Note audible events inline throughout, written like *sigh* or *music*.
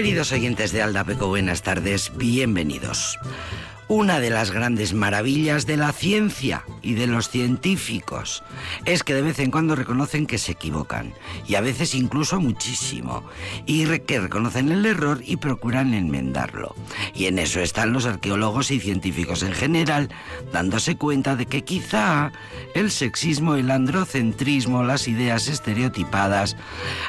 Queridos oyentes de Aldapeco, buenas tardes, bienvenidos. Una de las grandes maravillas de la ciencia y de los científicos es que de vez en cuando reconocen que se equivocan, y a veces incluso muchísimo, y que reconocen el error y procuran enmendarlo. Y en eso están los arqueólogos y científicos en general, dándose cuenta de que quizá el sexismo, el androcentrismo, las ideas estereotipadas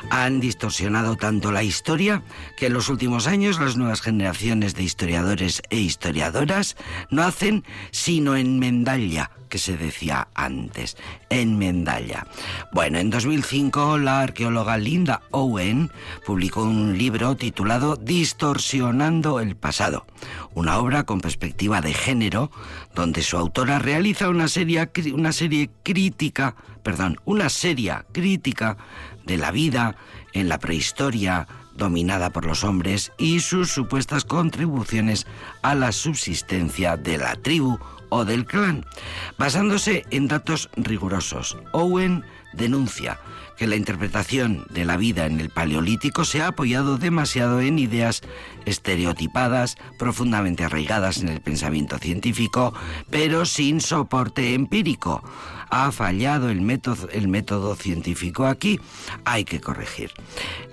han distorsionado tanto la historia que en los últimos años las nuevas generaciones de historiadores e historiadoras no hacen sino en Mendalla, que se decía antes, en Mendalla. Bueno, en 2005 la arqueóloga Linda Owen publicó un libro titulado Distorsionando el pasado, una obra con perspectiva de género donde su autora realiza una serie, una serie crítica, perdón, una seria crítica de la vida en la prehistoria, dominada por los hombres y sus supuestas contribuciones a la subsistencia de la tribu o del clan. Basándose en datos rigurosos, Owen denuncia que la interpretación de la vida en el Paleolítico se ha apoyado demasiado en ideas estereotipadas, profundamente arraigadas en el pensamiento científico, pero sin soporte empírico ha fallado el método, el método científico aquí, hay que corregir.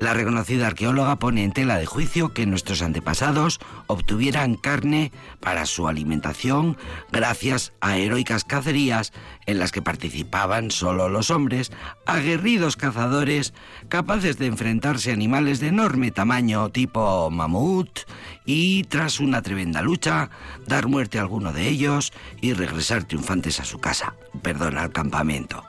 La reconocida arqueóloga pone en tela de juicio que nuestros antepasados obtuvieran carne para su alimentación gracias a heroicas cacerías en las que participaban solo los hombres, aguerridos cazadores capaces de enfrentarse a animales de enorme tamaño tipo mamut y tras una tremenda lucha dar muerte a alguno de ellos y regresar triunfantes a su casa, perdón, al campamento.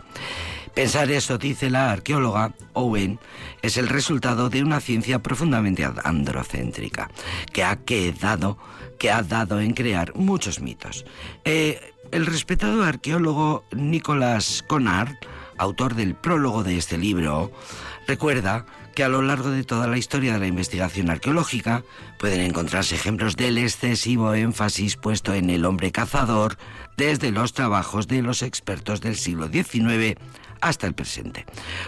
Pensar eso, dice la arqueóloga Owen, es el resultado de una ciencia profundamente androcéntrica, que ha quedado, que ha dado en crear muchos mitos. Eh, el respetado arqueólogo Nicolas Conard, autor del prólogo de este libro, recuerda que a lo largo de toda la historia de la investigación arqueológica pueden encontrarse ejemplos del excesivo énfasis puesto en el hombre cazador desde los trabajos de los expertos del siglo XIX hasta el presente.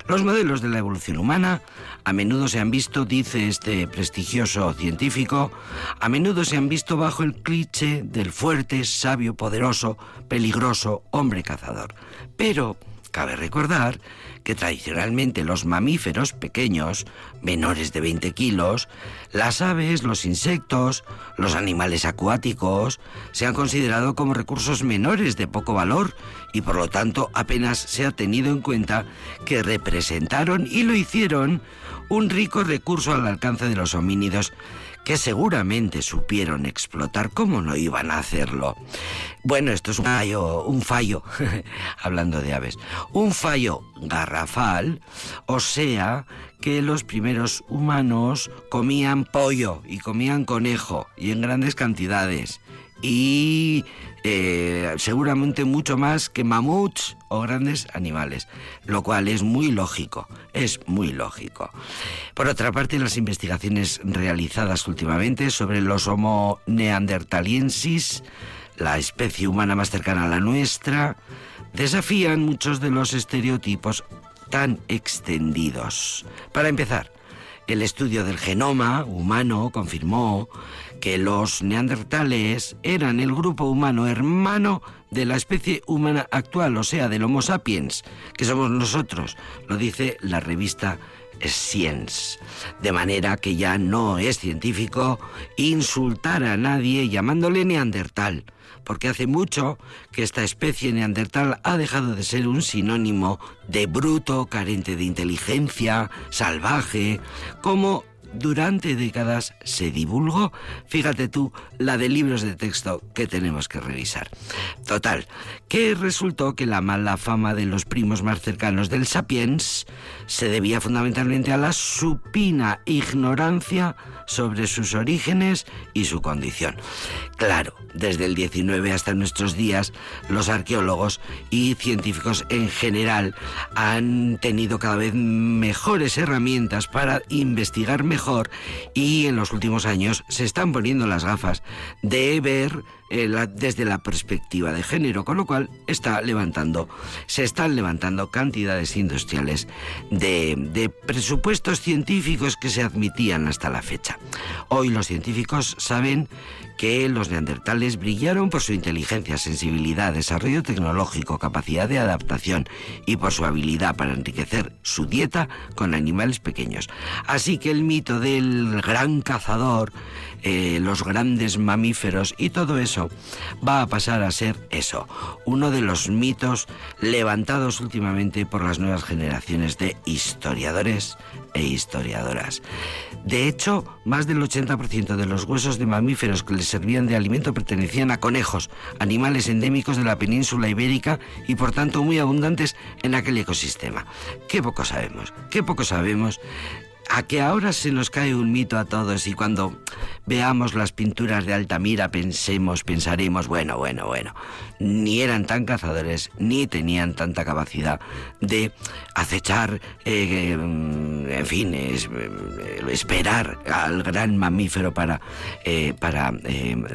Los modelos de la evolución humana a menudo se han visto, dice este prestigioso científico, a menudo se han visto bajo el cliché del fuerte, sabio, poderoso, peligroso hombre cazador. Pero cabe recordar que tradicionalmente los mamíferos pequeños, menores de 20 kilos, las aves, los insectos, los animales acuáticos, se han considerado como recursos menores de poco valor y por lo tanto apenas se ha tenido en cuenta que representaron y lo hicieron un rico recurso al alcance de los homínidos que seguramente supieron explotar, ¿cómo no iban a hacerlo? Bueno, esto es un fallo, un fallo, *laughs* hablando de aves, un fallo garrafal, o sea, que los primeros humanos comían pollo y comían conejo y en grandes cantidades y eh, seguramente mucho más que mamuts o grandes animales, lo cual es muy lógico, es muy lógico. Por otra parte, las investigaciones realizadas últimamente sobre los Homo neandertaliensis, la especie humana más cercana a la nuestra, desafían muchos de los estereotipos tan extendidos. Para empezar, el estudio del genoma humano confirmó que los neandertales eran el grupo humano hermano de la especie humana actual, o sea, del Homo sapiens, que somos nosotros, lo dice la revista Science. De manera que ya no es científico insultar a nadie llamándole neandertal, porque hace mucho que esta especie neandertal ha dejado de ser un sinónimo de bruto, carente de inteligencia, salvaje, como durante décadas se divulgó, fíjate tú, la de libros de texto que tenemos que revisar. Total, que resultó que la mala fama de los primos más cercanos del sapiens se debía fundamentalmente a la supina ignorancia sobre sus orígenes y su condición. Claro, desde el 19 hasta nuestros días, los arqueólogos y científicos en general han tenido cada vez mejores herramientas para investigar mejor y en los últimos años se están poniendo las gafas de ver eh, desde la perspectiva de género, con lo cual está levantando, se están levantando cantidades industriales de, de presupuestos científicos que se admitían hasta la fecha. Hoy los científicos saben que los neandertales brillaron por su inteligencia, sensibilidad, desarrollo tecnológico, capacidad de adaptación y por su habilidad para enriquecer su dieta con animales pequeños. Así que el mito del gran cazador, eh, los grandes mamíferos y todo eso va a pasar a ser eso, uno de los mitos levantados últimamente por las nuevas generaciones de historiadores e historiadoras. De hecho, más del 80% de los huesos de mamíferos que les servían de alimento pertenecían a conejos, animales endémicos de la península ibérica y por tanto muy abundantes en aquel ecosistema. Qué poco sabemos, qué poco sabemos a que ahora se nos cae un mito a todos y cuando veamos las pinturas de Altamira pensemos, pensaremos, bueno, bueno, bueno, ni eran tan cazadores ni tenían tanta capacidad de acechar, eh, en fin, eh, esperar al gran mamífero para, eh, para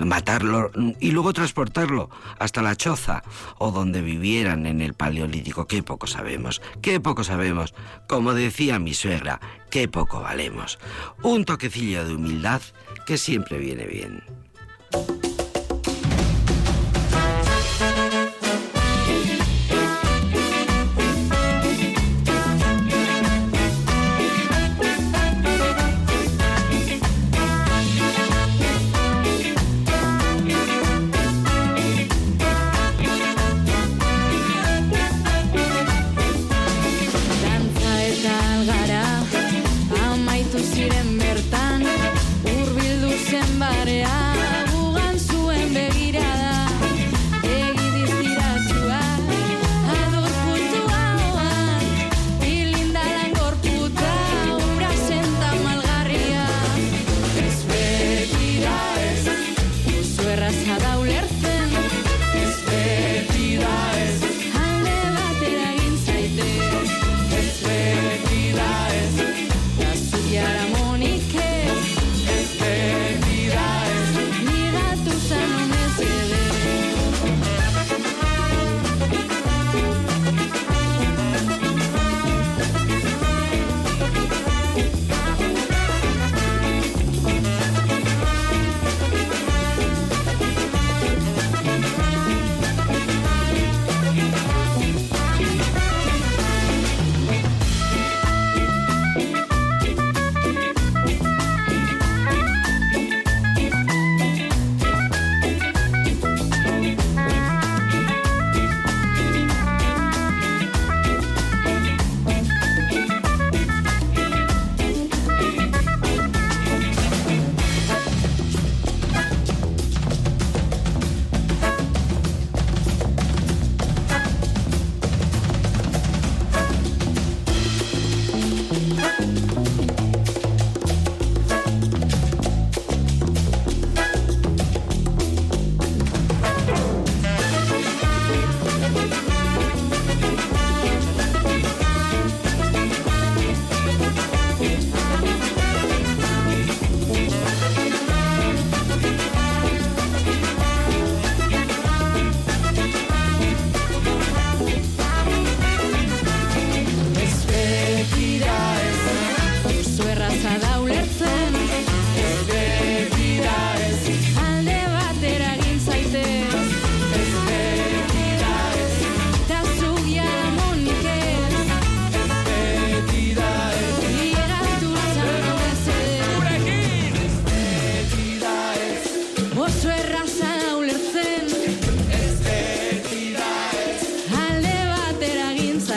matarlo y luego transportarlo hasta la choza o donde vivieran en el Paleolítico. Qué poco sabemos, qué poco sabemos. Como decía mi suegra, qué poco valemos. Un toquecillo de humildad que siempre viene bien.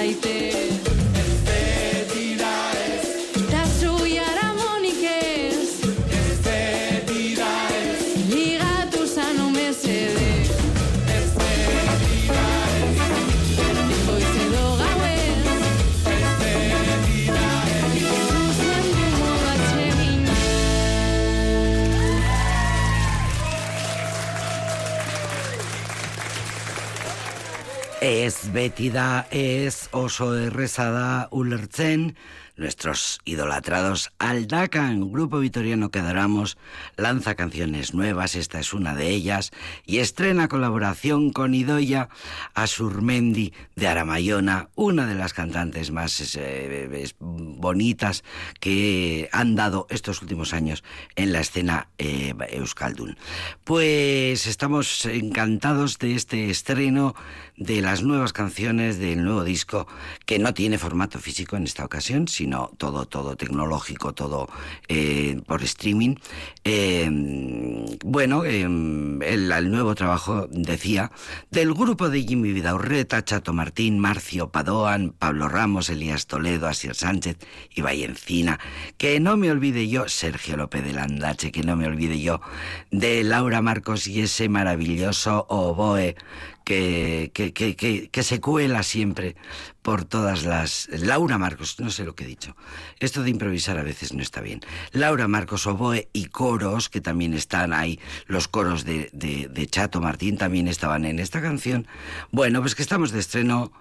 Ez beti da ez oso erreza da ulertzen nuestros idolatrados Aldacan, grupo vitoriano que adoramos, lanza canciones nuevas, esta es una de ellas, y estrena colaboración con Idoya Asurmendi de Aramayona, una de las cantantes más eh, bonitas que han dado estos últimos años en la escena eh, Euskaldun. Pues estamos encantados de este estreno de las nuevas canciones del nuevo disco que no tiene formato físico en esta ocasión, sino todo, todo tecnológico, todo eh, por streaming. Em, bueno, em, el, nuevo trabajo, decía, del grupo de Jimmy Vidaurreta, Chato Martín, Marcio Padoan, Pablo Ramos, Elías Toledo, Asier Sánchez y Encina. Que no me olvide yo, Sergio López de Landache, que no me olvide yo de Laura Marcos y ese maravilloso oboe que, que, que, se cuela siempre por todas las... Laura Marcos, no sé lo que he dicho. Esto de improvisar a veces no está bien. Laura Marcos, oboe y coros, que también están ahí, los coros de, de, de Chato Martín también estaban en esta canción. Bueno, pues que estamos de estreno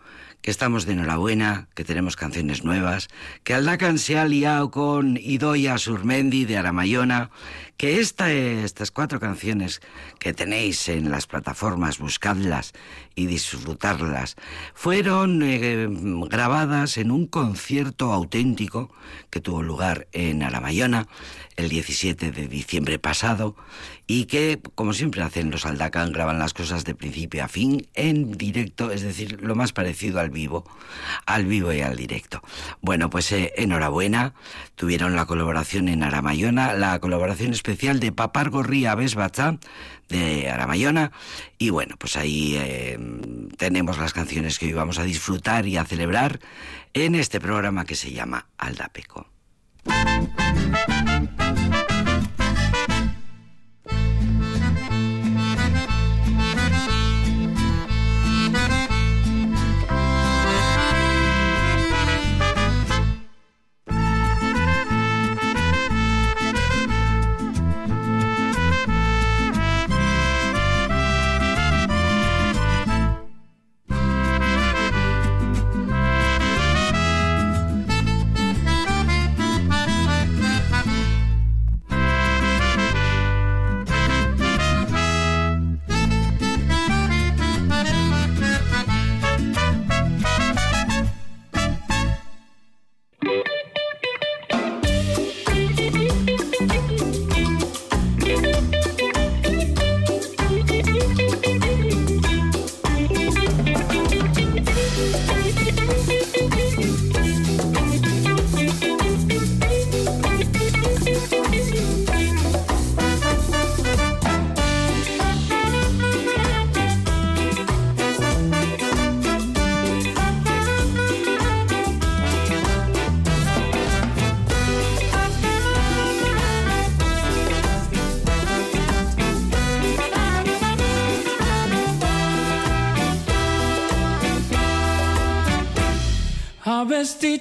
que estamos de enhorabuena, que tenemos canciones nuevas, que Aldacan se ha liado con Idoya Surmendi de Aramayona, que esta, estas cuatro canciones que tenéis en las plataformas, buscadlas y disfrutarlas, fueron eh, grabadas en un concierto auténtico que tuvo lugar en Aramayona el 17 de diciembre pasado y que, como siempre hacen los Aldacan, graban las cosas de principio a fin en directo, es decir, lo más parecido al vivo, al vivo y al directo. Bueno, pues eh, enhorabuena, tuvieron la colaboración en Aramayona, la colaboración especial de Papar Gorría Besbacha de Aramayona y bueno, pues ahí eh, tenemos las canciones que hoy vamos a disfrutar y a celebrar en este programa que se llama Aldapeco.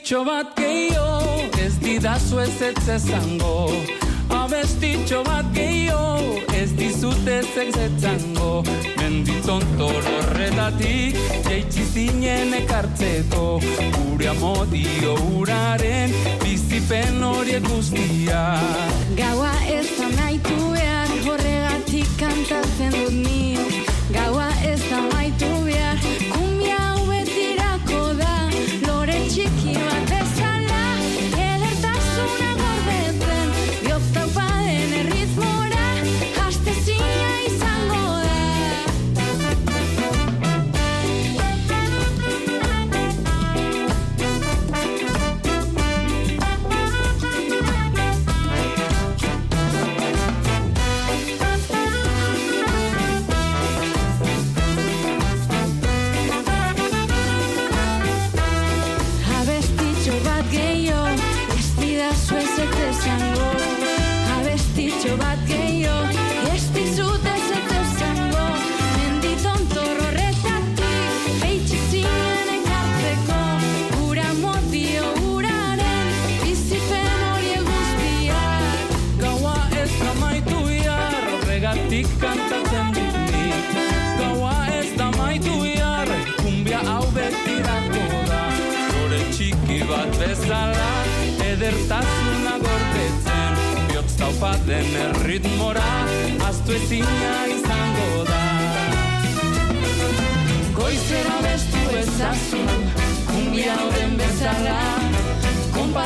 Abestitxo bat gehiago, ez didazu ez ez ezango. Abestitxo bat gehiago, ez dizut ez ez ezango. Menditzon tororretatik, jeitsi zinen ekartzeko. Gure amodio uraren, bizipen horiek guztia. Gaua ez da nahitu behar, horregatik kantatzen dut nio.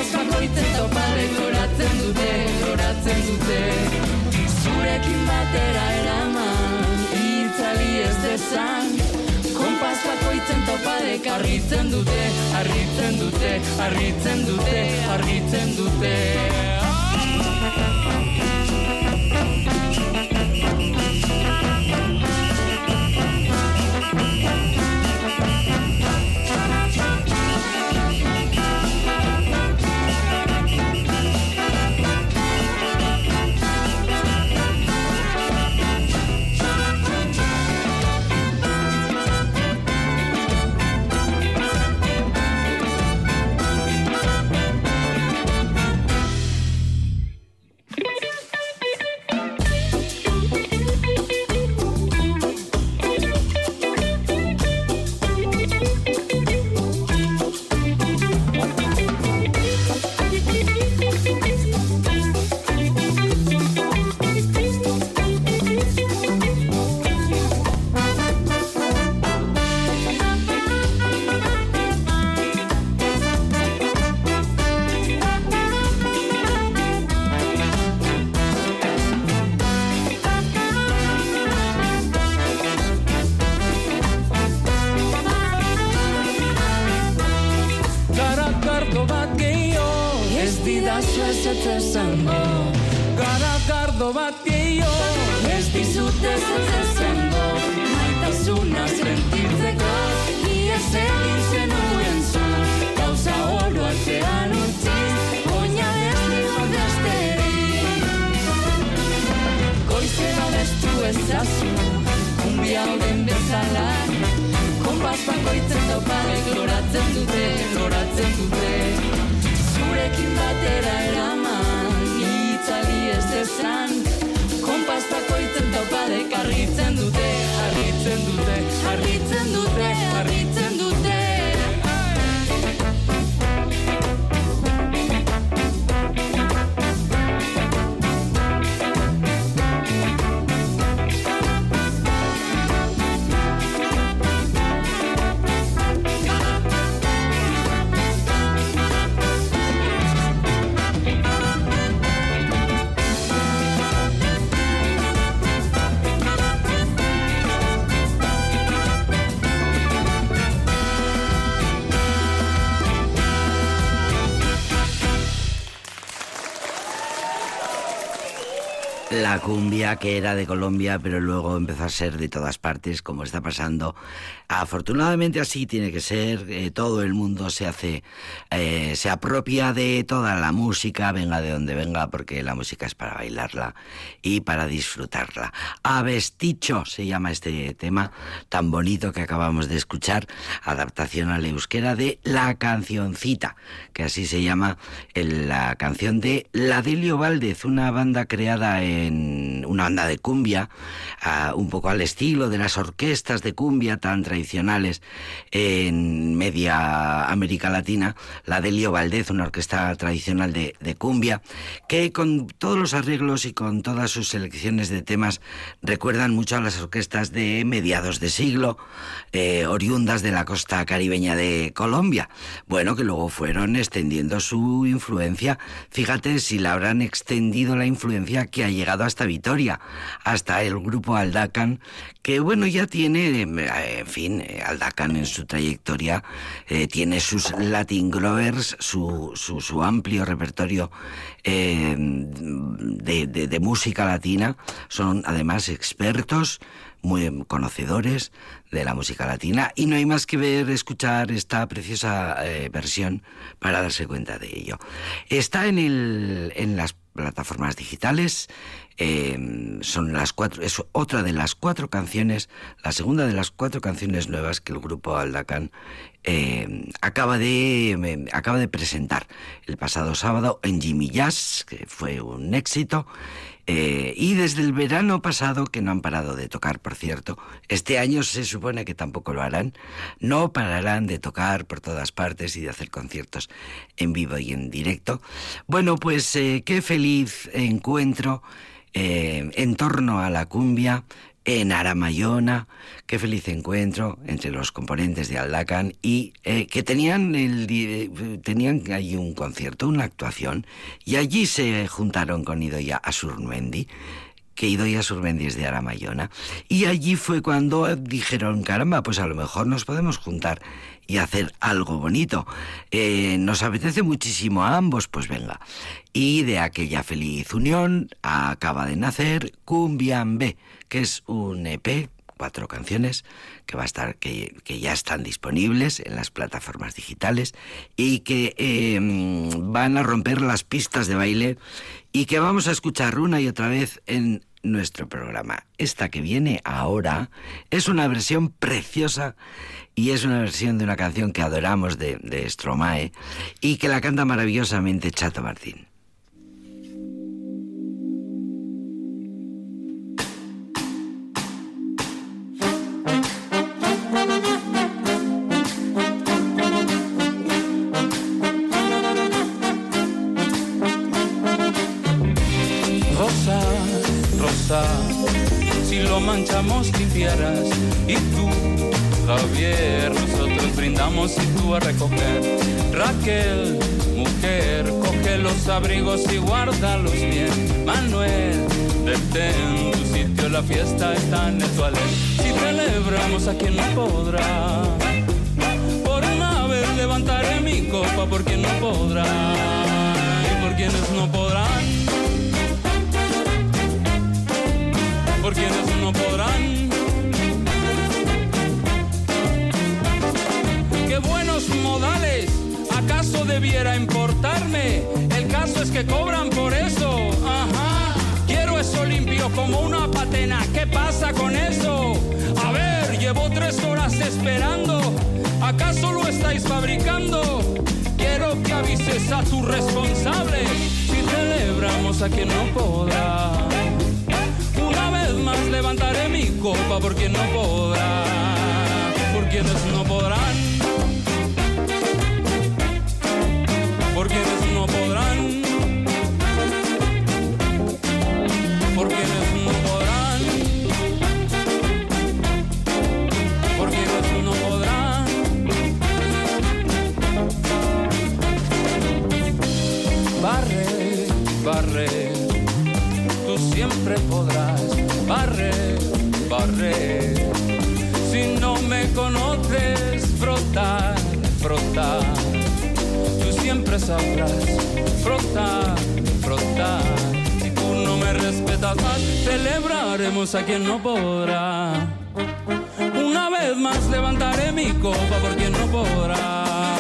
Gauzak oitzen topare loratzen dute, loratzen dute Zurekin batera eraman, itzali ez dezan Kompasak oitzen topare karritzen dute, harritzen dute, harritzen dute, harritzen dute, arritzen dute. La cumbia que era de Colombia, pero luego empezó a ser de todas partes, como está pasando. Afortunadamente así tiene que ser. eh, todo el mundo se hace, eh, se apropia de toda la música, venga de donde venga, porque la música es para bailarla y para disfrutarla. Avesticho se llama este tema tan bonito que acabamos de escuchar, adaptación al euskera de La Cancioncita, que así se llama la canción de Ladelio Valdez, una banda creada en una banda de cumbia, un poco al estilo de las orquestas de cumbia tan tradicionales en media América Latina, la Delio Valdez, una orquesta tradicional de, de cumbia, que con todos los arreglos y con todas sus selecciones de temas recuerdan mucho a las orquestas de mediados de siglo, eh, oriundas de la costa caribeña de Colombia. Bueno, que luego fueron extendiendo su influencia. Fíjate si la habrán extendido la influencia que ha llegado hasta Vitoria, hasta el grupo Aldacan, que bueno, ya tiene, eh, en fin, eh, Aldacan en su trayectoria eh, tiene sus Latin Grovers, su, su, su amplio repertorio de, música latina. Son además expertos, muy conocedores de la música latina y no hay más que ver, escuchar esta preciosa versión para darse cuenta de ello. Está en, el, en las plataformas digitales, eh, son las cuatro, es otra de las cuatro canciones, la segunda de las cuatro canciones nuevas que el grupo Aldacan eh, acaba, de, acaba de presentar el pasado sábado en Jimmy Jazz, que fue un éxito. Eh, y desde el verano pasado, que no han parado de tocar, por cierto, este año se supone que tampoco lo harán, no pararán de tocar por todas partes y de hacer conciertos en vivo y en directo. Bueno, pues eh, qué feliz encuentro en torno a la cumbia en Aramayona, qué feliz encuentro entre los componentes de Aldacan y eh, que tenían, el, tenían allí un concierto, una actuación, y allí se juntaron con Idoya Asurmendi, que Idoya Surmendi es de Aramayona, y allí fue cuando dijeron, caramba, pues a lo mejor nos podemos juntar y hacer algo bonito. Eh, nos apetece muchísimo a ambos, pues venga. Y de aquella feliz unión acaba de nacer Cumbian B, que es un EP, cuatro canciones, que va a estar, que, ya están disponibles en las plataformas digitales y que em, van a romper las pistas de baile y que vamos a escuchar una y otra vez en nuestro programa. Esta que viene ahora es una versión preciosa y es una versión de una canción que adoramos de, de Stromae y que la canta maravillosamente Chato Martín. Y tú, Javier, nosotros brindamos y tú a recoger. Raquel, mujer, coge los abrigos y guárdalos bien. Manuel, detén tu sitio, la fiesta está en el toilet. Si celebramos a quien no podrá, por una vez levantaré mi copa por quien no podrá y por quienes no podrán. Por quienes no podrán buenos modales. ¿Acaso debiera importarme? El caso es que cobran por eso. Ajá. Quiero eso limpio como una patena. ¿Qué pasa con eso? A ver, llevo tres horas esperando. ¿Acaso lo estáis fabricando? Quiero que avises a tu responsable si celebramos a quien no podrá. Más levantaré mi copa por no podrá, por quienes no podrán. porque no podrán, porque no podrán, porque no podrán. Barre, barre, tú siempre podrás, sabrás frotar, frotar. Si tú no me respetas más, celebraremos a quien no podrá. Una vez más levantaré mi copa por quien no podrá.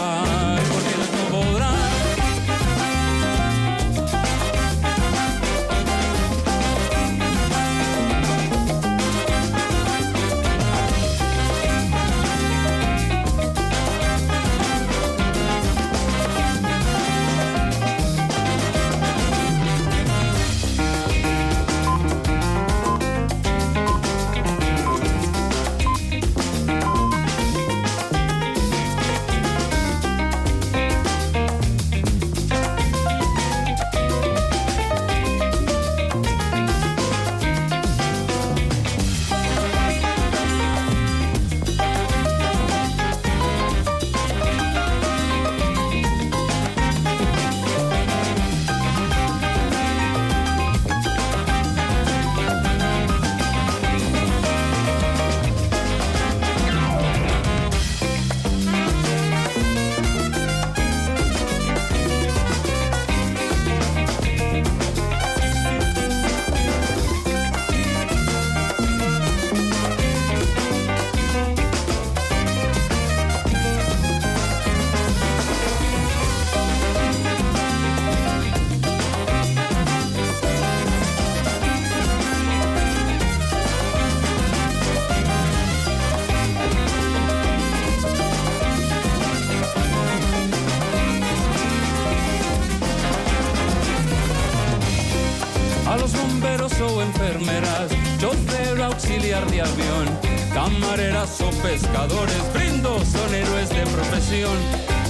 Bomberos o enfermeras, chofer auxiliar de avión, camareras o pescadores, brindo son héroes de profesión,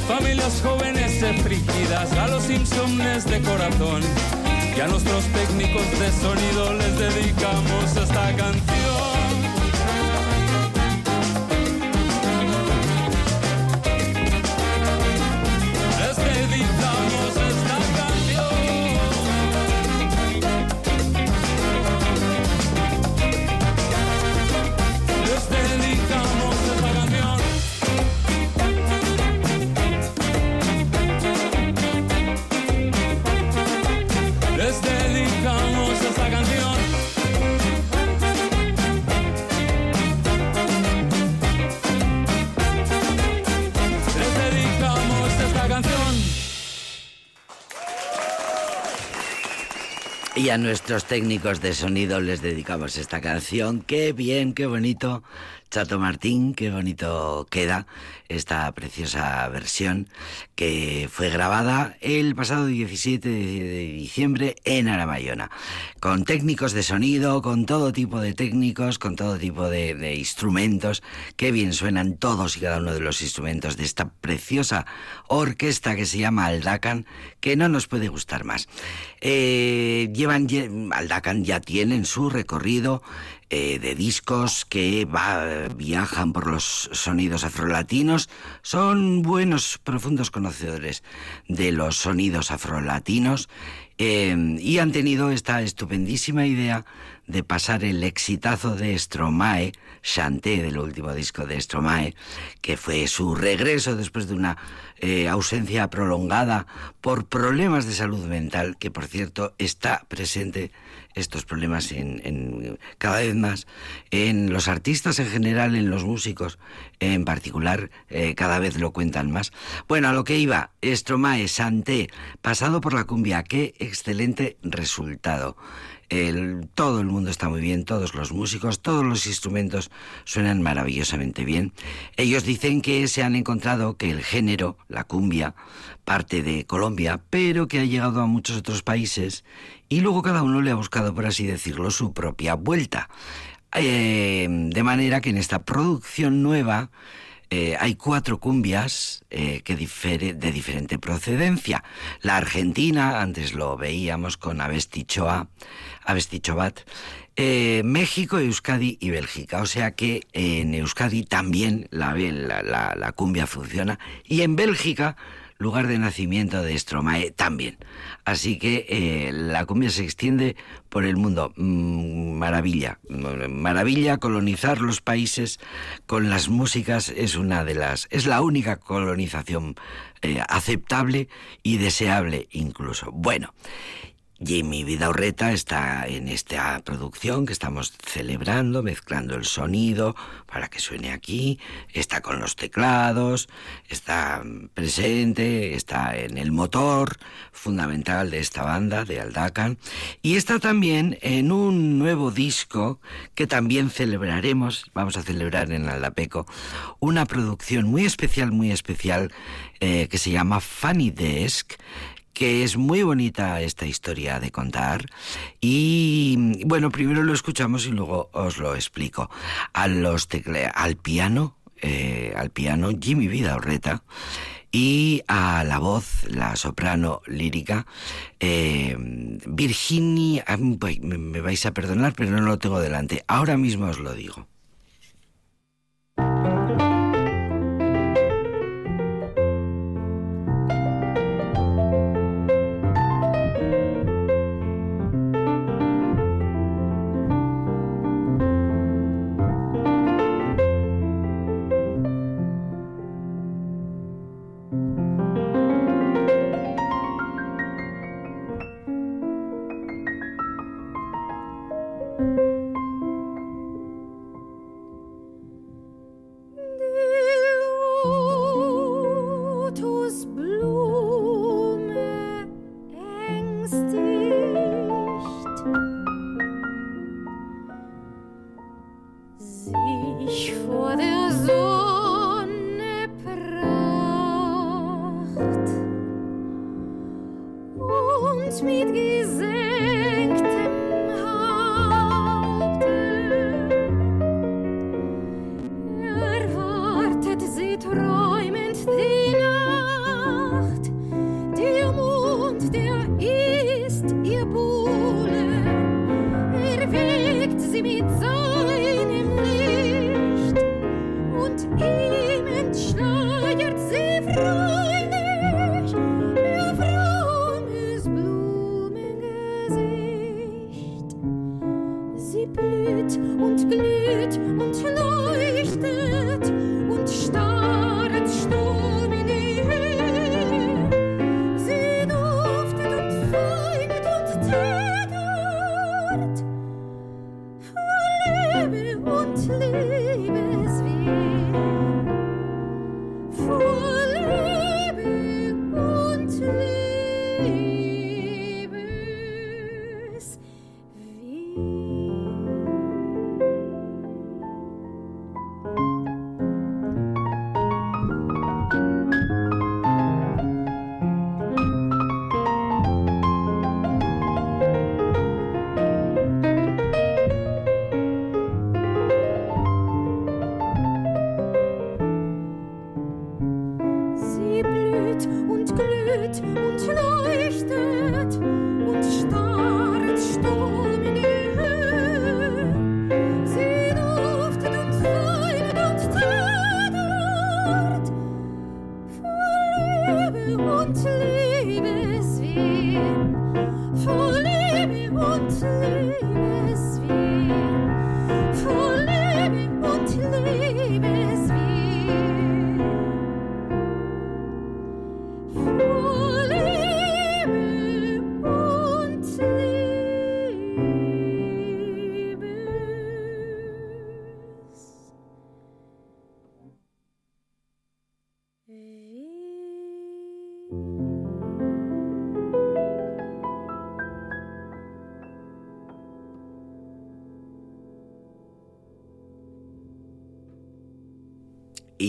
familias jóvenes afligidas, a los insomnes de corazón. Y a nuestros técnicos de sonido les dedicamos esta canción. A nuestros técnicos de sonido les dedicamos esta canción. Qué bien, qué bonito. Chato Martín, qué bonito queda esta preciosa versión que fue grabada el pasado 17 de diciembre en Aramayona, con técnicos de sonido, con todo tipo de técnicos, con todo tipo de, instrumentos. Qué bien suenan todos y cada uno de los instrumentos de esta preciosa orquesta que se llama Aldacan, que no nos puede gustar más. Eh, llevan, Aldacan ya tienen su recorrido eh, de discos que viajan por los sonidos afrolatinos. Son buenos, profundos conocedores de los sonidos afrolatinos eh, y han tenido esta estupendísima idea de pasar el exitazo de Stromae, Chanté, del último disco de Stromae, que fue su regreso después de una eh, ausencia prolongada por problemas de salud mental, que por cierto está presente estos problemas en, cada vez más en los artistas en general, en los músicos en particular, eh, cada vez lo cuentan más. Bueno, a lo que iba, Stromae, Santé, pasado por la cumbia, qué excelente resultado. Todo el mundo está muy bien, todos los músicos, todos los instrumentos suenan maravillosamente bien. Ellos dicen que se han encontrado que el género, la cumbia, parte de Colombia, pero que ha llegado a muchos otros países y luego cada uno le ha buscado, por así decirlo, su propia vuelta. Eh, de manera que en esta producción nueva eh, hay cuatro cumbias eh, que difere, de diferente procedencia. La argentina, antes lo veíamos con Avestichoa, Avestichobat, eh, México, Euskadi y Bélgica. O sea que en Euskadi también la, la, la cumbia funciona y en Bélgica lugar de nacimiento de Stromae también. Así que eh, la cumbia se extiende por el mundo. Mm, maravilla, maravilla colonizar los países con las músicas es una de las, es la única colonización eh, aceptable y deseable incluso. Bueno, Jimmy Vidaurreta está en esta producción que estamos celebrando, mezclando el sonido para que suene aquí, está con los teclados, está presente, está en el motor fundamental de esta banda, de Aldacan, y está también en un nuevo disco que también celebraremos, vamos a celebrar en Aldapeco, una producción muy especial, muy especial, eh, que se llama Funny Desk, que es muy bonita esta historia de contar. Y bueno, primero lo escuchamos y luego os lo explico. Al piano, eh, al piano Jimmy Vidaurreta y a la voz, la soprano lírica, eh, Virginia, me vais a perdonar, pero no lo tengo delante. Ahora mismo os lo digo.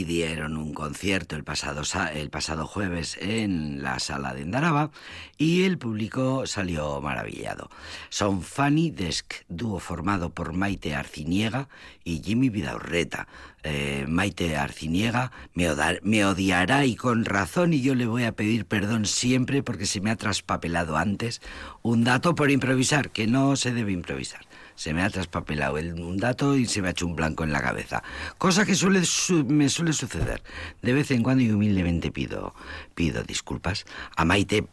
Dieron un concierto el pasado, sa- el pasado jueves en la sala de Endaraba y el público salió maravillado. Son Fanny Desk, dúo formado por Maite Arciniega y Jimmy Vidaurreta. Eh, Maite Arciniega me, oda- me odiará y con razón y yo le voy a pedir perdón siempre porque se me ha traspapelado antes un dato por improvisar, que no se debe improvisar se me ha traspapelado el, un dato y se me ha hecho un blanco en la cabeza. Cosa que suele su- me suele suceder. De vez en cuando y humildemente pido, pido disculpas. A Maite,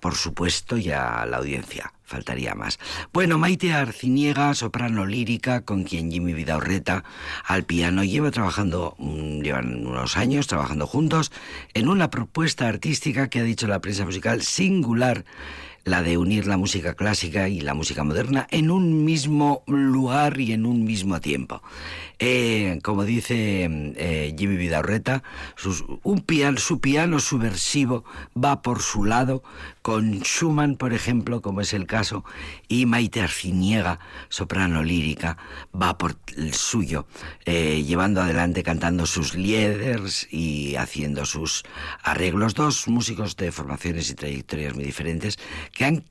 por supuesto, y a la audiencia. Faltaría más. Bueno, Maite Arciniega, soprano lírica, con quien Jimmy Vidaurreta al piano lleva trabajando, mm, llevan unos años trabajando juntos en una propuesta artística que ha dicho la prensa musical singular la de unir la música clásica y la música moderna en un mismo lugar y en un mismo tiempo. Eh, como dice eh, Jimmy Vidaurreta, su piano subversivo va por su lado, con Schumann, por ejemplo, como es el caso, y Maite Arciniega, soprano lírica, va por el suyo, eh, llevando adelante cantando sus lieders y haciendo sus arreglos. Dos músicos de formaciones y trayectorias muy diferentes que han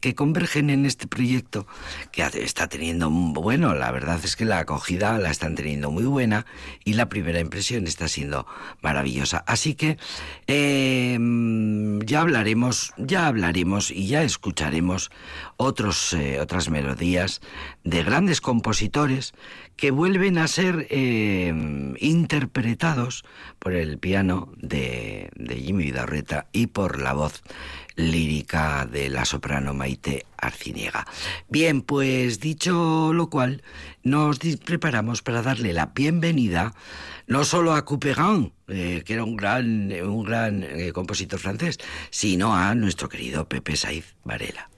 que convergen en este proyecto que está teniendo bueno la verdad es que la acogida la están teniendo muy buena y la primera impresión está siendo maravillosa. Así que eh, ya hablaremos ya hablaremos y ya escucharemos otros eh, otras melodías de grandes compositores que vuelven a ser eh, interpretados por el piano de, de Jimmy Vidaurreta y por la voz lírica de la soprano Maite Arciniega. Bien, pues dicho lo cual, nos preparamos para darle la bienvenida no solo a Couperin, eh, que era un gran, un gran eh, compositor francés, sino a nuestro querido Pepe Saiz Varela.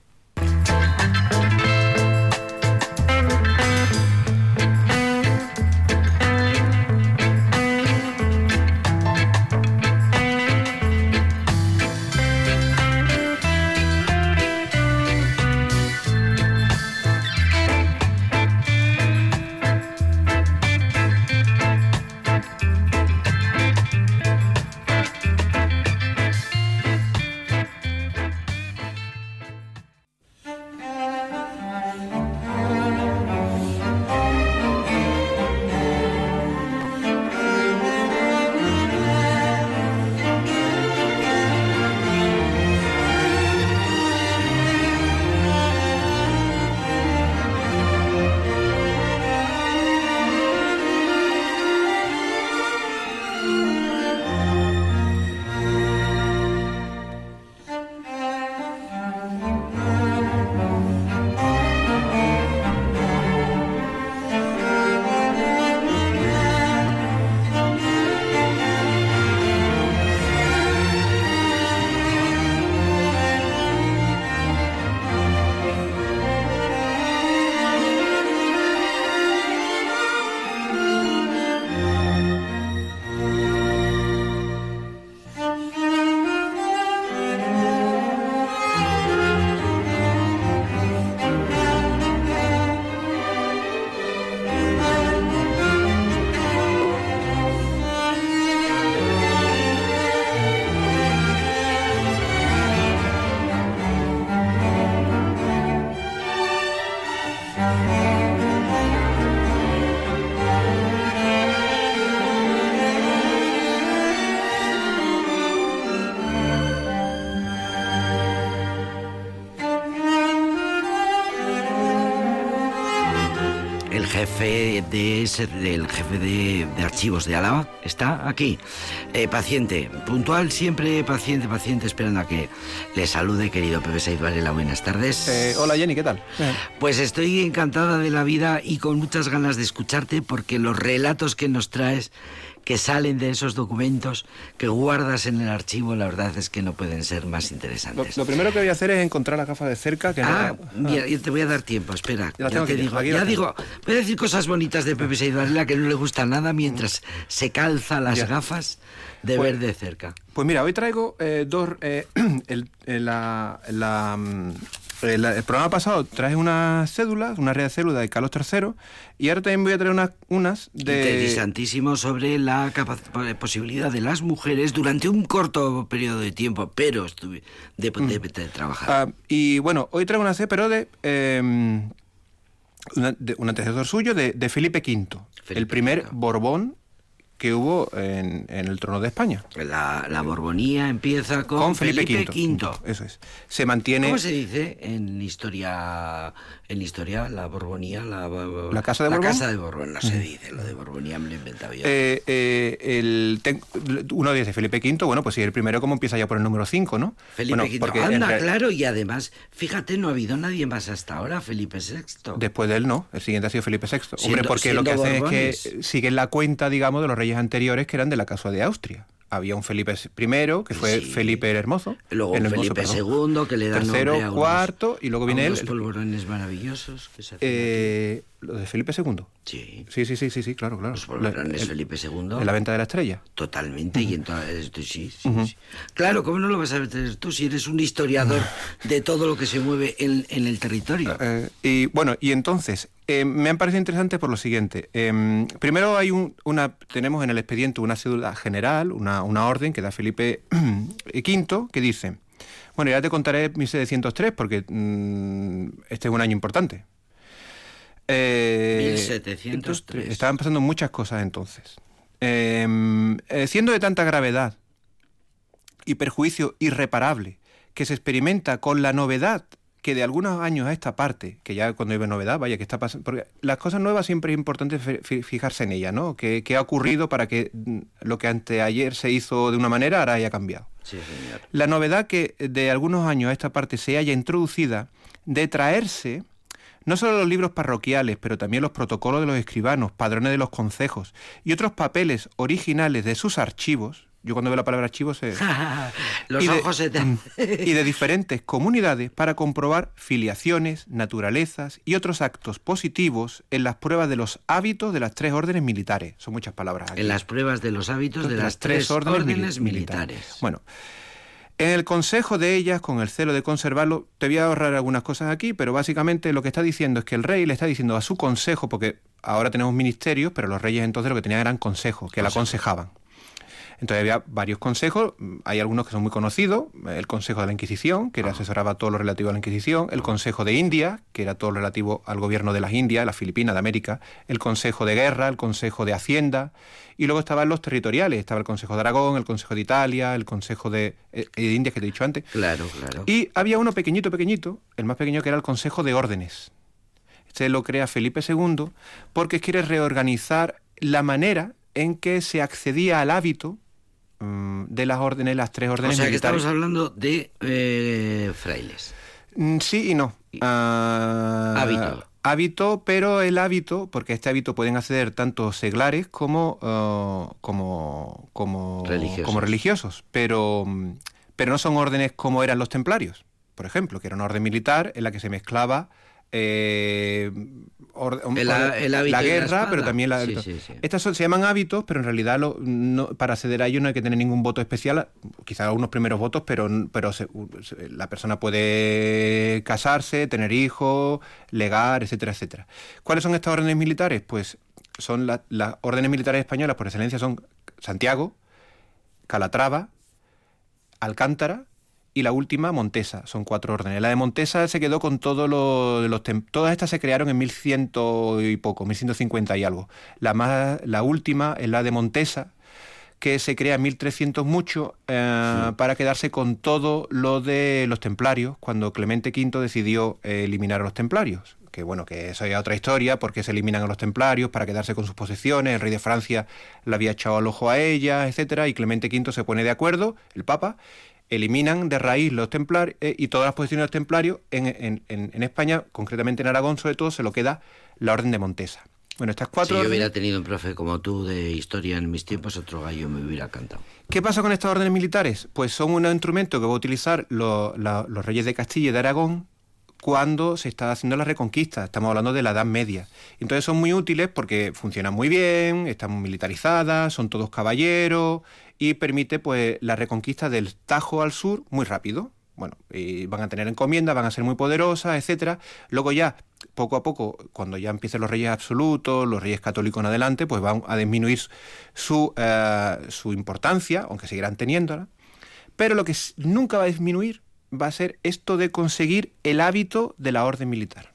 El jefe de ese, del jefe de, de archivos de Álava está aquí, eh, paciente, puntual, siempre paciente, paciente, esperando a que le salude, querido Pepe Saiz Varela. Buenas tardes. Eh, hola Jenny, ¿qué tal? Pues estoy encantada de la vida y con muchas ganas de escucharte porque los relatos que nos traes, que salen de esos documentos que guardas en el archivo, la verdad es que no pueden ser más Lo, interesantes. lo primero que voy a hacer es encontrar la gafa de cerca. Que Ah, no, mira, yo te voy a dar tiempo, espera. Ya Ya te digo, aquí ya digo, voy a decir cosas bonitas de Pepe Saiz Varela que no le gusta nada mientras se calza las Ya. gafas de Pues- ver de cerca. Pues mira, hoy traigo eh, dos. eh, *clears throat* el- el- la, la, mm, El, el programa pasado traje unas cédulas, una red de células de Carlos III, y ahora también voy a traer unas, unas de... Interesantísimo sobre la posibilidad de las mujeres durante un corto periodo de tiempo, pero estuve de, de- de trabajar. Ah, y bueno, hoy traigo una C, pero de, eh, de un antecesor suyo, de, de Felipe V, Felipe el primer V. Borbón que hubo en, en el trono de España. La, la Borbonía empieza con, Felipe, V. V. Eso es. Se mantiene... ¿Cómo se dice en historia? En historia, la Borbonía, la, ¿La Casa de la Borbón? Casa de Borbón, no se dice, lo de Borbonía me lo he inventado yo. Eh, eh, el, ten- uno dice Felipe V, bueno, pues sí, el primero como empieza ya por el número 5, ¿no? Felipe Bueno, V. porque Anda, claro, y además, fíjate, no ha habido nadie más hasta ahora, Felipe VI. Después de él no, el siguiente ha sido Felipe VI. Hombre, Siendo- porque lo que hacen es que siguen la cuenta, digamos, de los reyes anteriores que eran de la casa de Austria. Había un Felipe I, que fue Sí. Felipe el Hermoso. Luego el Hermoso, Felipe perdón. II, que le da Tercero, nombre a unos- cuarto, y luego a viene él. unos polvorones maravillosos que se hacen Eh, lo de Felipe II. Sí, Sí, sí, sí, sí, sí, claro, claro. los polvorones el- Felipe II. de la venta de la estrella. Totalmente, y entonces, sí, sí, sí. Claro, ¿cómo no lo vas a ver tú si eres un historiador *laughs* de todo lo que se mueve en, en el territorio? Eh, y bueno, y entonces, eh, me han parecido interesante por lo siguiente. Em, primero hay un- una, tenemos en el expediente una cédula general, una, una orden que da Felipe *clears throat* V, que dice, bueno, ya te contaré 1703 porque mm, este es un año importante. Eh, 1703. Estaban pasando muchas cosas entonces. Em, eh, siendo de tanta gravedad y perjuicio irreparable que se experimenta con la novedad que de algunos años a esta parte, que ya cuando hay novedad, vaya, que está pasando, porque las cosas nuevas siempre es importante fi- fi- fijarse en ellas, ¿no? ¿Qué, qué ha ocurrido para que mm, lo que anteayer se hizo de una manera ahora haya cambiado? Sí, señor. La novedad que de algunos años a esta parte se haya introducida de traerse no solo los libros parroquiales, pero también los protocolos de los escribanos, padrones de los concejos y otros papeles originales de sus archivos. Yo cuando veo la palabra archivos *laughs* se, Los y de- ojos se te... mm, y de diferentes comunidades para comprobar filiaciones, naturalezas y otros actos positivos en las pruebas de los hábitos de las tres órdenes militares. Son muchas palabras aquí. En las pruebas de los hábitos de las tres órdenes, mili- militares. Bueno, en el consejo de ellas, con el celo de conservarlo, te voy a ahorrar algunas cosas aquí, pero básicamente lo que está diciendo es que el rey le está diciendo a su consejo, porque ahora tenemos ministerios, pero los reyes entonces lo que tenían eran consejos, que le aconsejaban. Entonces había varios consejos, hay algunos que son muy conocidos, el Consejo de la Inquisición, que era- asesoraba todo lo relativo a la Inquisición, el Consejo de India, que era todo lo relativo al gobierno de las Indias, las Filipinas, de América, el Consejo de Guerra, el Consejo de Hacienda, y luego estaban los territoriales, estaba el Consejo de Aragón, el Consejo de Italia, el Consejo de, eh, de Indias que te he dicho antes, Claro, claro. y había uno pequeñito, pequeñito, el más pequeño que era el Consejo de Órdenes. Este lo crea Felipe II porque quiere reorganizar la manera en que se accedía al hábito mm, de las órdenes, las tres o órdenes sea que estamos hablando de eh, frailes. Mm, Sí y no. Ah, Hábito. Hábito, pero el hábito, porque a este hábito pueden acceder tanto seglares como, ah, como, como, Religiosos. como religiosos, pero, mm, pero no son órdenes como eran los templarios, por ejemplo, que era una orden militar en la que se mezclaba eh, El el hábito la guerra, pero también la... Sí, sí, sí. Estas son- se llaman hábitos, pero en realidad lo- no- para acceder a ellos no hay que tener ningún voto especial, quizá unos primeros votos, pero, pero se- se- la persona puede casarse, tener hijos, legar, etcétera, etcétera. ¿Cuáles son estas órdenes militares? Pues son la- las órdenes militares españolas por excelencia son Santiago, Calatrava, Alcántara y la última Montesa. Son cuatro órdenes. La de Montesa se quedó con todo lo de los todas estas se crearon en 1100 y poco, 1150 y algo. La más la última es la de Montesa que se crea en 1300 mucho eh, para quedarse con todo lo de los templarios cuando Clemente V decidió eh, eliminar a los templarios que bueno, que eso ya es otra historia, porque se eliminan a los templarios para quedarse con sus posesiones, el rey de Francia le había echado al ojo a ella, etcétera, y Clemente V se pone de acuerdo, el Papa, eliminan de raíz los templarios y todas las posiciones de los templarios en, en- en- en España, concretamente en Aragón, sobre todo, se lo queda la Orden de Montesa. Bueno, estas Si cuatro yo órdenes- hubiera tenido un profe como tú de historia en mis tiempos, otro gallo me hubiera cantado. ¿Qué pasa con estas órdenes militares? Pues son un instrumento que va a utilizar lo- la- los reyes de Castilla y de Aragón cuando se está haciendo la reconquista. Estamos hablando de la Edad Media. Entonces son muy útiles porque funcionan muy bien, están militarizadas, son todos caballeros y permite pues la reconquista del Tajo al sur muy rápido. bueno, van a tener encomiendas, van a ser muy poderosas, etcétera. Luego ya, poco a poco, cuando ya empiecen los reyes absolutos, los reyes católicos en adelante, pues van a disminuir su, eh, su importancia, aunque seguirán teniéndola. Pero lo que nunca va a disminuir va a ser esto de conseguir el hábito de la orden militar.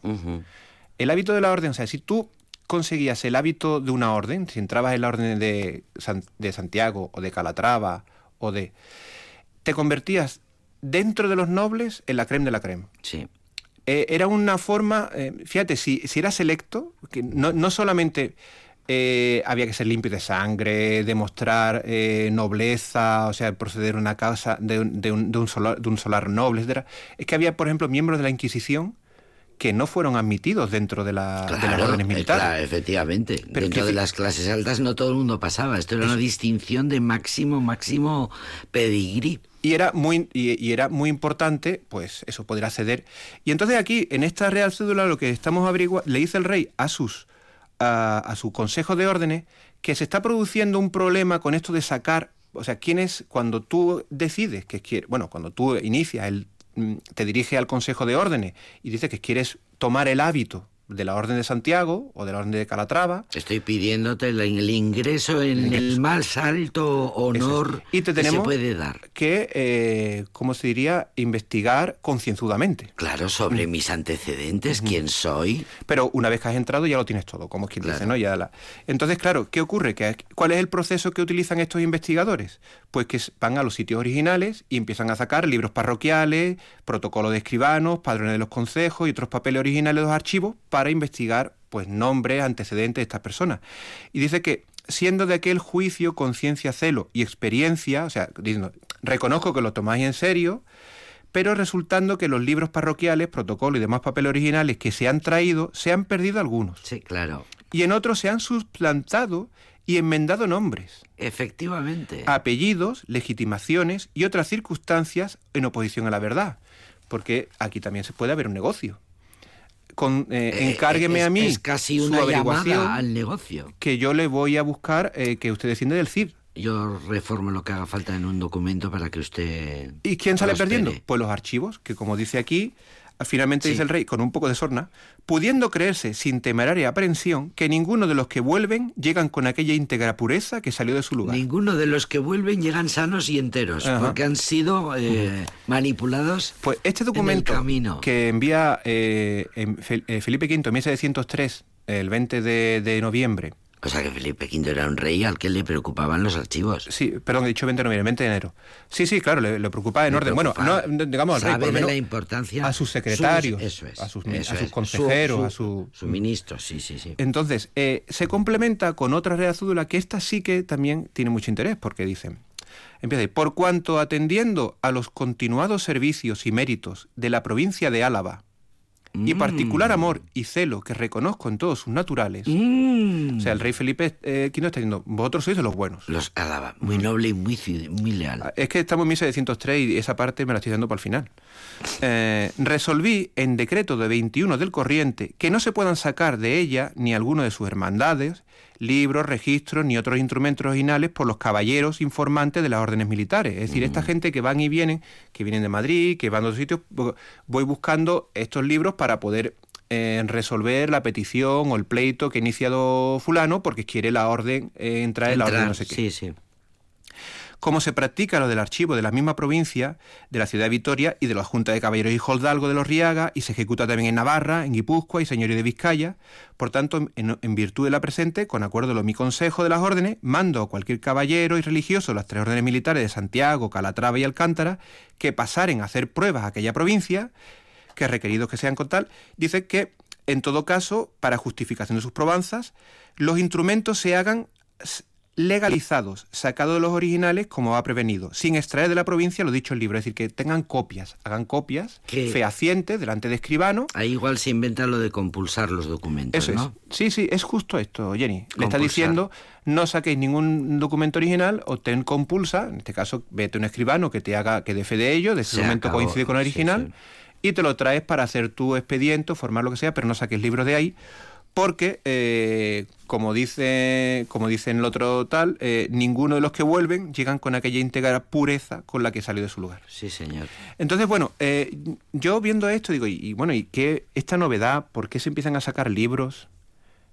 El hábito de la orden, o sea, si tú conseguías el hábito de una orden, si entrabas en la orden de, San- de Santiago o de Calatrava o de... te convertías dentro de los nobles en la creme de la creme. Sí. Eh, era una forma, eh, fíjate, si, si eras electo, que no, no solamente eh, había que ser limpio de sangre, demostrar eh, nobleza, o sea, proceder a una casa de, un- de un, de un solar, de un solar noble, etc. Es que había, por ejemplo, miembros de la Inquisición que no fueron admitidos dentro de, la, de las órdenes eh, militares. claro, efectivamente. Pero Dentro que- de las clases altas no todo el mundo pasaba. Esto era una distinción de máximo, máximo pedigrí. Y era muy y, y era muy importante, pues eso, poder acceder. Y entonces aquí, en esta Real Cédula, lo que estamos averiguando, le dice el rey a sus a, a su consejo de órdenes que se está produciendo un problema con esto de sacar, o sea, quién es cuando tú decides que quieres, bueno, cuando tú inicias el mm, te diriges al consejo de órdenes y dices que quieres tomar el hábito de la orden de Santiago o de la orden de Calatrava, Estoy pidiéndote el, el ingreso en el más alto honor y te que se tenemos puede dar. que, eh, ¿cómo se diría?, investigar concienzudamente. Claro, sobre Mm. mis antecedentes, quién soy. Pero una vez que has entrado ya lo tienes todo, como es quien dice, Claro. ¿no? Ya la- Entonces, claro, ¿qué ocurre? Que, ¿Cuál es el proceso que utilizan estos investigadores? Pues que van a los sitios originales y empiezan a sacar libros parroquiales, protocolos de escribanos, padrones de los consejos y otros papeles originales de los archivos para investigar pues nombres, antecedentes de estas personas. Y dice que siendo de aquel juicio, conciencia, celo y experiencia, o sea, diciendo, reconozco que lo tomáis en serio, pero resultando que los libros parroquiales, protocolos y demás papeles originales que se han traído, se han perdido algunos. Sí, claro. Y en otros se han suplantado y enmendado nombres, Efectivamente. apellidos, legitimaciones y otras circunstancias en oposición a la verdad. Porque aquí también se puede haber un negocio. Con, eh, Eh, encárgueme es- a mí Es casi su una averiguación llamada al negocio. que yo le voy a buscar eh, que usted desciende del CID. Yo reformo lo que haga falta en un documento para que usted. ¿Y quién sale prospere. perdiendo? Pues los archivos, que como dice aquí, finalmente Sí. dice el rey, con un poco de sorna, pudiendo creerse sin temeraria aprensión que ninguno de los que vuelven llegan con aquella íntegra pureza que salió de su lugar. Ninguno de los que vuelven llegan sanos y enteros, Ajá. porque han sido eh, manipulados. Pues este en el documento camino. que envía eh, en eh, Felipe V en 1703, el 20 de, de noviembre, O sea que Felipe V era un rey al que le preocupaban los archivos. sí, perdón, he dicho 20 de noviembre, 20 de enero. Sí, sí, claro, le, le preocupa en Le orden. Bueno, preocupaba. no, digamos al rey, por lo menos la importancia. a sus secretarios, eso es, a sus, eso a sus consejeros, a su... Su ministro, sí, sí, sí. Entonces, eh, se complementa con otra Real Cédula que esta sí que también tiene mucho interés, porque dicen, empieza ahí, por cuanto atendiendo a los continuados servicios y méritos de la provincia de Álava, y Mm. particular amor y celo que reconozco en todos sus naturales, Mm. o sea, el rey Felipe eh, no está diciendo, vosotros sois de los buenos. Los alaba. Muy noble y muy, leal. Es que estamos en 1703 y esa parte me la estoy dando para el final. Eh, resolví en decreto de 21 del corriente que no se puedan sacar de ella ni alguno de sus hermandades, libros, registros ni otros instrumentos originales por los caballeros informantes de las órdenes militares. Es decir, esta gente que van y vienen, que vienen de Madrid, que van de otros sitios, vo- voy buscando estos libros para poder eh, resolver la petición o el pleito que ha iniciado fulano porque quiere la orden, eh, entrar en la orden no sé qué Sí, sí. Como se practica lo del archivo de la misma provincia, de la ciudad de Vitoria y de la Junta de Caballeros y Holdalgo de los Riaga, y se ejecuta también en Navarra, en Guipúzcoa y Señoría de Vizcaya. Por tanto, en, virtud de la presente, con acuerdo de mi consejo de las órdenes, mando a cualquier caballero y religioso las tres órdenes militares de Santiago, Calatrava y Alcántara que pasaren a hacer pruebas a aquella provincia, que requeridos que sean con tal, dice que, en todo caso, para justificación de sus probanzas, los instrumentos se hagan legalizados, sacados de los originales como ha prevenido, sin extraer de la provincia lo dicho el libro, es decir, que tengan copias, hagan copias Que- fehacientes delante de escribano. Ahí igual se inventa lo de compulsar los documentos, Eso ¿no? es. Sí, sí, es justo esto, Jenny. Le está diciendo, no saquéis ningún documento original, obtén compulsa, en este caso, vete a un escribano que te haga, que dé fe de ello, de ese Se documento acabó. coincide con el Sí, original, sí. y te lo traes para hacer tu expediente, formar lo que sea, pero no saques libros de ahí, porque, eh, como, dice, como dice en el otro tal, eh, ninguno de los que vuelven llegan con aquella íntegra pureza con la que salió de su lugar. Sí, señor. Entonces, bueno, eh, yo viendo esto digo, y, y bueno, ¿y qué esta novedad? ¿Por qué se empiezan a sacar libros?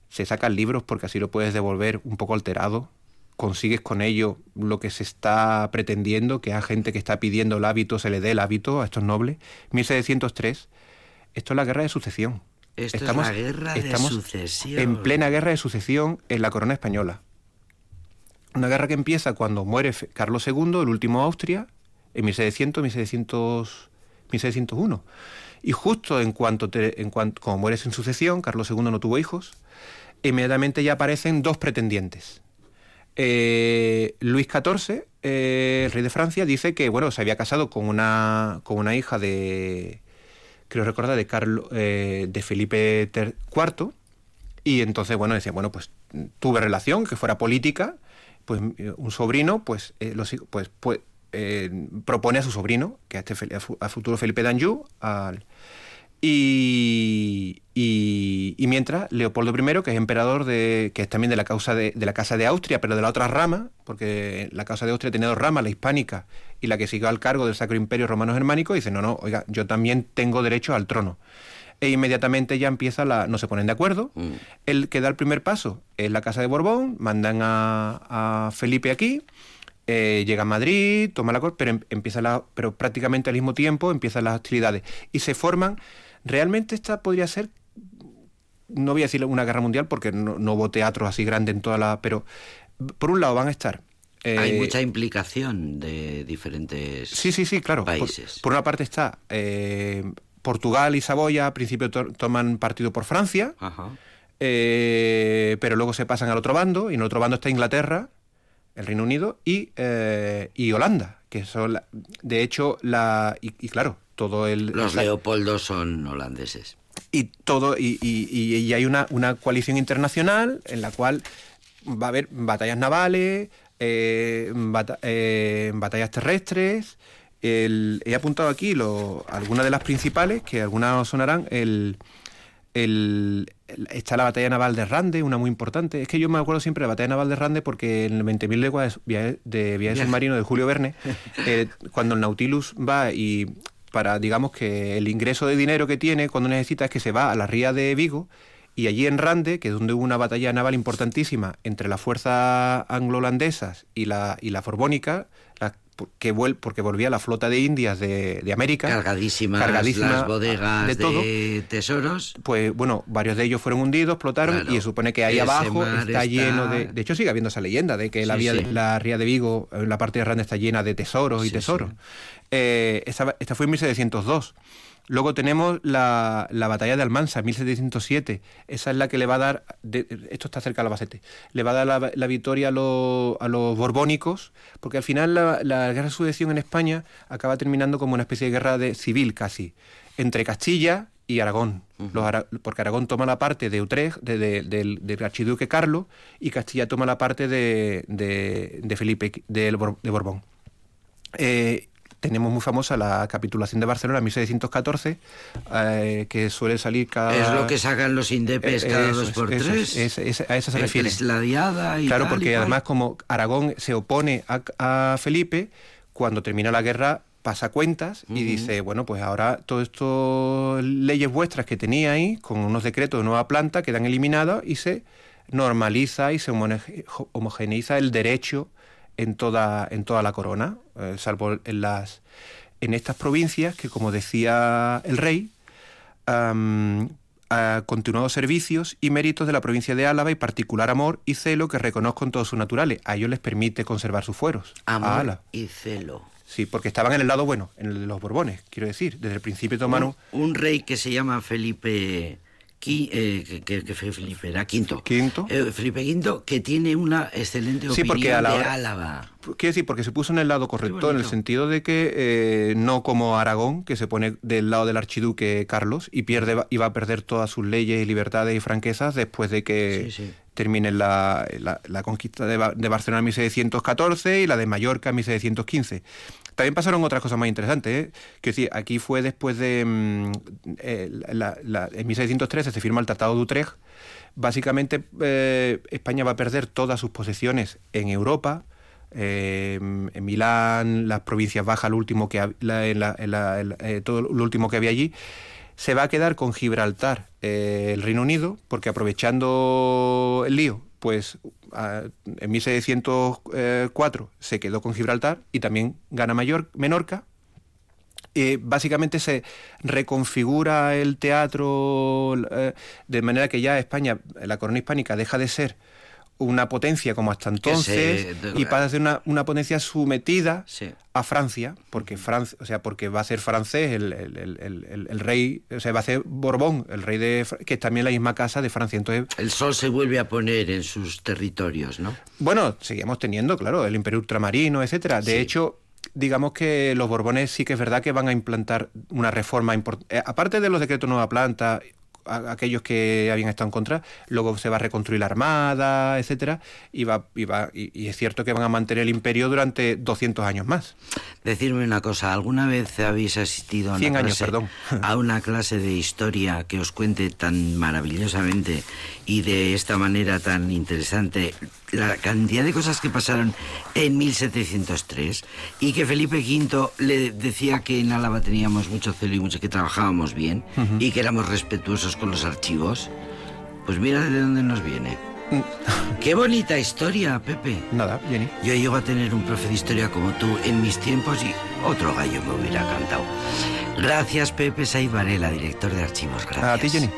Se sacan libros porque así lo puedes devolver un poco alterado. Consigues con ello lo que se está pretendiendo, que a gente que está pidiendo el hábito se le dé el hábito a estos nobles. 1703. Esto es la guerra de sucesión. Esto es la guerra de estamos sucesión. En plena guerra de sucesión en la corona española. Una guerra que empieza cuando muere Carlos II, el último Austria, en 1700, 1700, 1601. Y justo en cuanto, te- en cuanto como mueres en sucesión, Carlos II no tuvo hijos, inmediatamente ya aparecen dos pretendientes. Eh, Luis XIV, eh, el rey de Francia, dice que bueno, se había casado con una, con una hija de, creo recordar, de, Carlo, eh, de Felipe IV, y entonces, bueno, decía, bueno, pues tuve relación, que fuera política, pues eh, un sobrino, pues, eh, los pues, pues eh, propone a su sobrino, que a este a futuro Felipe d'Anjou, al, y, y, y mientras Leopoldo I, que es emperador de, que es también de la causa de, de la casa de Austria, pero de la otra rama, porque la casa de Austria tenía dos ramas, la hispánica y la que siguió al cargo del Sacro Imperio Romano Germánico, dice, no, no, oiga, yo también tengo derecho al trono. E inmediatamente ya empieza la, no se ponen de acuerdo. Mm. El que da el primer paso es la casa de Borbón, mandan a, a Felipe aquí, eh, llega a Madrid, toma la corte, pero em- empieza la, pero prácticamente al mismo tiempo empiezan las hostilidades y se forman. Realmente esta podría ser, no voy a decir una guerra mundial porque no, no hubo teatros así grandes en toda la, pero por un lado van a estar. Hay eh, mucha implicación de diferentes Sí, sí, sí, claro. Por- países. Por, una parte está eh, Portugal y Saboya, al principio to- toman partido por Francia, Ajá. eh, pero luego se pasan al otro bando, y en el otro bando está Inglaterra, el Reino Unido y, eh, y Holanda, que son, la- de hecho, la y, y claro, todo el... Los la- Leopoldos son holandeses. y todo y, y- y- y hay una, una coalición internacional en la cual va a haber batallas navales, eh, bata- eh, batallas terrestres. El- he apuntado aquí lo- algunas de las principales, que algunas os sonarán. El, el- está la batalla naval de Rande, una muy importante. Es que yo me acuerdo siempre de la batalla naval de Rande porque en el 20.000 leguas de viaje, de viaje submarino de Julio Verne, *laughs* eh, cuando el Nautilus va y para, digamos que el ingreso de dinero que tiene cuando necesita es que se va a la ría de Vigo y allí en Rande, que es donde hubo una batalla naval importantísima entre las fuerzas anglo-holandesas y la, y la forbónica, la- que vuel- porque volvía la flota de Indias de, de América. Cargadísimas cargadísima las bodegas de de, todo. tesoros. Pues bueno, varios de ellos fueron hundidos, explotaron Claro. y se supone que ahí abajo está, está- lleno de... De hecho sigue habiendo esa leyenda de que la, vía sí. la ría de Vigo, en la parte de Rande está llena de tesoros y tesoros. Eh, esta, esta fue en 1702. Luego tenemos la, la batalla de Almansa, 1707. Esa es la que le va a dar, de- esto está cerca de Albacete, le va a dar la, la victoria a, los- a los borbónicos, porque al final la, la guerra de sucesión en España acaba terminando como una especie de guerra de civil casi, entre Castilla y Aragón. Los porque Aragón toma la parte de Utrecht, de- de- del, del archiduque Carlos, y Castilla toma la parte de, de- de Felipe, de Borbón. Eh, tenemos muy famosa la capitulación de Barcelona en 1714, eh, que suele salir cada... Es lo que sacan los indepes Eh, cada eso dos por eso tres. es, es- es- a eso se refiere. es la diada y Claro, tal porque además como Aragón se opone a, a Felipe, cuando termina la guerra pasa cuentas y dice, bueno, pues ahora todas estas leyes vuestras que tenía ahí, con unos decretos de nueva planta, quedan eliminadas y se normaliza y se homogeneiza el derecho en toda, en toda la corona, eh, salvo en, las, en estas provincias que, como decía el rey, am, ha continuado servicios y méritos de la provincia de Álava y particular amor y celo que reconozco en todos sus naturales. A ellos les permite conservar sus fueros. a Amor Álava. y celo. Sí, porque estaban en el lado bueno, en el de los Borbones, quiero decir. Desde el principio tomaron... Un, un rey que se llama Felipe que, que- que Felipe era quinto. Quinto. Eh, Felipe V que tiene una excelente Sí, opinión porque a la de Álava. Quiero decir, porque se puso en el lado correcto, en el sentido de que eh, no como Aragón, que se pone del lado del archiduque Carlos y pierde y va a perder todas sus leyes y libertades y franquezas después de que Sí, sí. termine la, la- la conquista de, de Barcelona en 1714 y la de Mallorca en 1715. También pasaron otras cosas más interesantes. ¿eh? Decir, aquí fue después de... mm, eh, en 1613 se firma el Tratado de Utrecht. Básicamente eh, España va a perder todas sus posesiones en Europa. en Milán, las provincias bajas, lo último que la- en la- en todo lo último que había allí, se va a quedar con Gibraltar el Reino Unido, porque aprovechando el lío, pues en 1604 se quedó con Gibraltar y también gana Mayor, Menorca. Eh, básicamente se reconfigura el teatro eh, de manera que ya España, la corona hispánica, deja de ser una potencia como hasta se- entonces y pasa a ser una, una potencia sometida Sí. a Francia, porque Francia, o sea, porque va a ser francés el, el- el- rey, o sea, va a ser Borbón, el rey de que es también la misma casa de Francia. Entonces, El sol se vuelve a poner en sus territorios, ¿no? bueno, seguimos teniendo, claro, el imperio ultramarino, etcétera. De Sí. hecho, digamos que los Borbones sí que es verdad que van a implantar una reforma importante. aparte de los decretos Nueva Planta, a- aquellos que habían estado en contra, luego se va a reconstruir la armada, etcétera, y, va, y, va- y- y es cierto que van a mantener el imperio durante 200 años más. Decirme una cosa, ¿alguna vez habéis asistido a una, 100 años, clase, perdón. a una clase de historia que os cuente tan maravillosamente y de esta manera tan interesante la cantidad de cosas que pasaron en 1703 y que Felipe V le decía que en Álava teníamos mucho celo y mucho que trabajábamos bien y que éramos respetuosos con los archivos? Pues mira de dónde nos viene. Qué bonita historia, Pepe. Nada, Jenny. Yo llego a tener un profe de historia como tú en mis tiempos y otro gallo me hubiera cantado. Gracias, Pepe Saiz Varela, director de archivos. Gracias. A ti, Jenny.